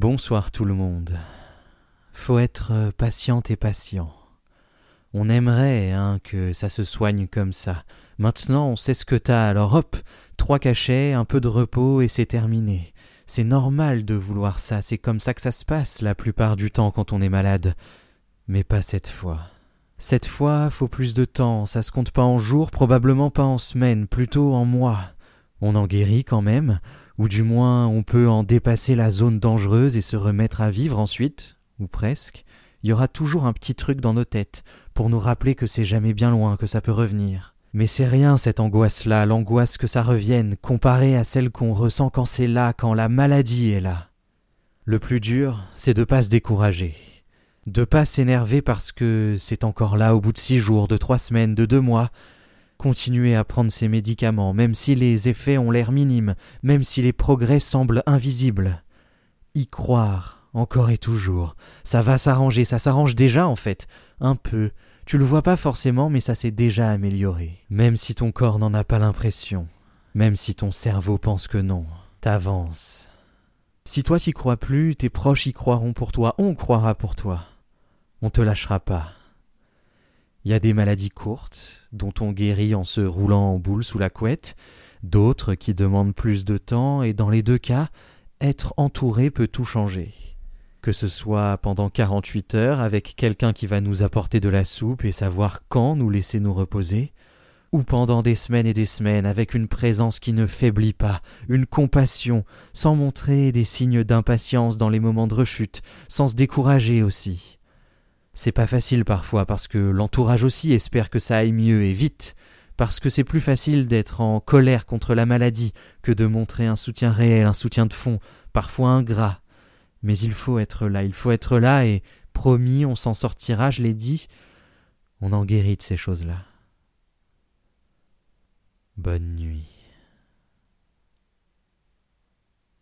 Bonsoir tout le monde. Faut être patiente et patient. On aimerait hein, que ça se soigne comme ça. Maintenant on sait ce que t'as, alors hop, trois cachets, un peu de repos et c'est terminé. C'est normal de vouloir ça, c'est comme ça que ça se passe la plupart du temps quand on est malade. Mais pas cette fois. Cette fois, faut plus de temps, ça se compte pas en jours, probablement pas en semaines, plutôt en mois. On en guérit quand même, ou du moins on peut en dépasser la zone dangereuse et se remettre à vivre ensuite, ou presque, il y aura toujours un petit truc dans nos têtes pour nous rappeler que c'est jamais bien loin, que ça peut revenir. Mais c'est rien cette angoisse-là, l'angoisse que ça revienne, comparée à celle qu'on ressent quand c'est là, quand la maladie est là. Le plus dur, c'est de pas se décourager, de pas s'énerver parce que c'est encore là au bout de six jours, de trois semaines, de deux mois, Continuer à prendre ces médicaments, même si les effets ont l'air minimes, même si les progrès semblent invisibles. Y croire, encore et toujours. Ça va s'arranger, ça s'arrange déjà en fait. Un peu. Tu le vois pas forcément, mais ça s'est déjà amélioré. Même si ton corps n'en a pas l'impression. Même si ton cerveau pense que non. T'avances. Si toi t'y crois plus, tes proches y croiront pour toi, on croira pour toi. On te lâchera pas. Il y a des maladies courtes, dont on guérit en se roulant en boule sous la couette, d'autres qui demandent plus de temps, et dans les deux cas, être entouré peut tout changer. Que ce soit pendant quarante-huit heures avec quelqu'un qui va nous apporter de la soupe et savoir quand nous laisser nous reposer, ou pendant des semaines et des semaines avec une présence qui ne faiblit pas, une compassion, sans montrer des signes d'impatience dans les moments de rechute, sans se décourager aussi. C'est pas facile parfois parce que l'entourage aussi espère que ça aille mieux et vite, parce que c'est plus facile d'être en colère contre la maladie que de montrer un soutien réel, un soutien de fond, parfois ingrat. Mais il faut être là, il faut être là et promis, on s'en sortira, je l'ai dit, on en guérit de ces choses-là. Bonne nuit.